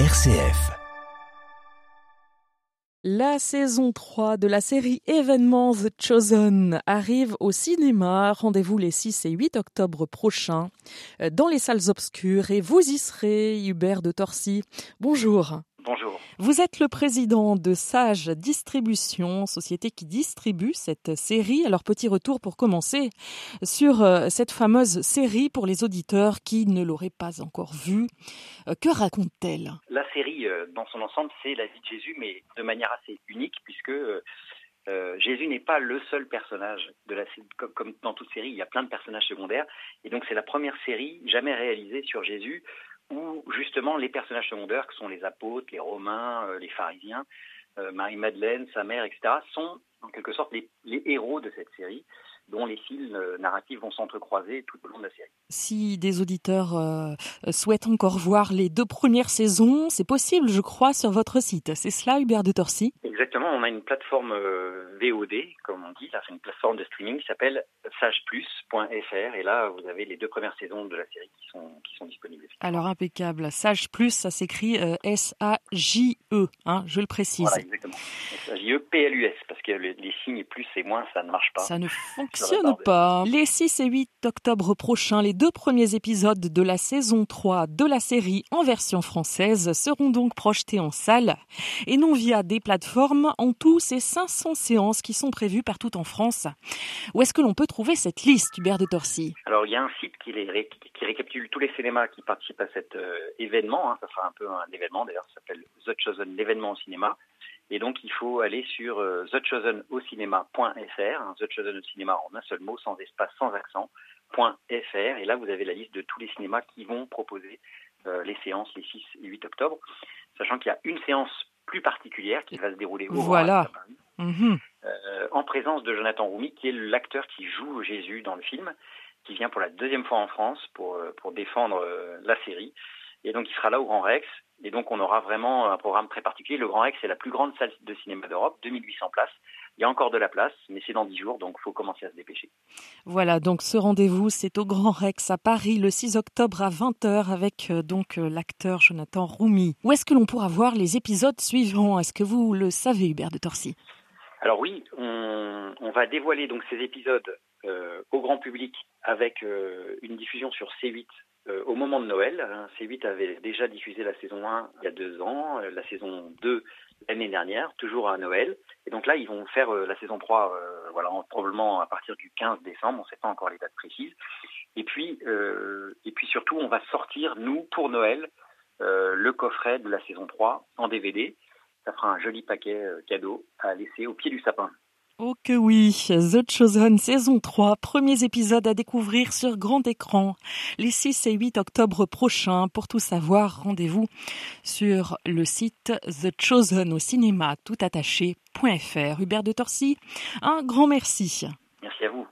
RCF. La saison 3 de la série événement The Chosen arrive au cinéma. Rendez-vous les 6 et 8 octobre prochains euh, dans les salles obscures et vous y serez, Hubert de Torcy. Bonjour. Bonjour. Vous êtes le président de Sage Distribution, société qui distribue cette série. Alors petit retour pour commencer sur euh, cette fameuse série pour les auditeurs qui ne l'auraient pas encore vue. Euh, que raconte-t-elle? La série euh, dans son ensemble, c'est la vie de Jésus, mais de manière assez unique puisque Jésus n'est pas le seul personnage de la comme, comme dans toute série, il y a plein de personnages secondaires et donc c'est la première série jamais réalisée sur Jésus où justement les personnages secondaires, que sont les apôtres, les Romains, euh, les pharisiens, euh, Marie-Madeleine, sa mère, etc., sont en quelque sorte les, les héros de cette série dont les fils euh, narratifs vont s'entrecroiser tout au long de la série. Si des auditeurs euh, souhaitent encore voir les deux premières saisons, c'est possible, je crois, sur votre site. C'est cela, Hubert de Torcy? Exactement, on a une plateforme euh, VOD, comme on dit, c'est une plateforme de streaming qui s'appelle sageplus.fr et là, vous avez les deux premières saisons de la série qui sont, qui sont disponibles. Alors, impeccable. Sage Plus, ça s'écrit S-A-J-E, hein, je le précise. Voilà, exactement. S-A-J-E, P-L-U-S, parce que les, les signes plus et moins, ça ne marche pas. Ça ne fonctionne pas. Les 6 et 8 octobre prochains, les deux premiers épisodes de la saison 3 de la série en version française seront donc projetés en salle et non via des plateformes. En tout, c'est 500 séances qui sont prévues partout en France. Où est-ce que l'on peut trouver cette liste, Hubert de Torcy? Alors, il y a un site qui, les, qui, récapitule tous les cinémas qui participent à cet euh, événement. Hein. Ça sera un peu un événement, d'ailleurs, ça s'appelle The Chosen, l'événement au cinéma. Et donc, il faut aller sur euh, thechosenocinema.fr, hein, The Chosen au cinéma en un seul mot, sans espace, sans accent, .fr. Et là, vous avez la liste de tous les cinémas qui vont proposer euh, les séances les 6 et 8 octobre, sachant qu'il y a une séance plus particulière qui va se dérouler au voilà. Mmh. Euh, en présence de Jonathan Roumi, qui est l'acteur qui joue Jésus dans le film, qui vient pour la deuxième fois en France pour, euh, pour défendre euh, la série. Et donc, il sera là au Grand Rex. Et donc, on aura vraiment un programme très particulier. Le Grand Rex, c'est la plus grande salle de cinéma d'Europe, 2800 places. Il y a encore de la place, mais c'est dans 10 jours, donc il faut commencer à se dépêcher. Voilà, donc ce rendez-vous, c'est au Grand Rex à Paris le 6 octobre à 20h avec euh, donc euh, l'acteur Jonathan Roumi. Où est-ce que l'on pourra voir les épisodes suivants? Est-ce que vous le savez, Hubert de Torcy? Alors oui, on, on, va dévoiler donc ces épisodes euh, grand public avec euh, une diffusion sur C8 euh, au moment de Noël. Hein, C8 avait déjà diffusé la saison 1 il y a deux ans, euh, la saison 2 l'année dernière, toujours à Noël. Et donc là, ils vont faire la saison 3, euh, voilà, probablement à partir du 15 décembre, on ne sait pas encore les dates précises. Et puis, et puis surtout, on va sortir, nous, pour Noël, le coffret de la saison 3 en DVD. Ça fera un joli paquet cadeau à laisser au pied du sapin. Oh que oui, The Chosen saison 3, premiers épisodes à découvrir sur grand écran les 6 et 8 octobre prochains. Pour tout savoir, rendez-vous sur le site The Chosen au cinéma tout attaché.fr. Hubert de Torcy, un grand merci. Merci à vous.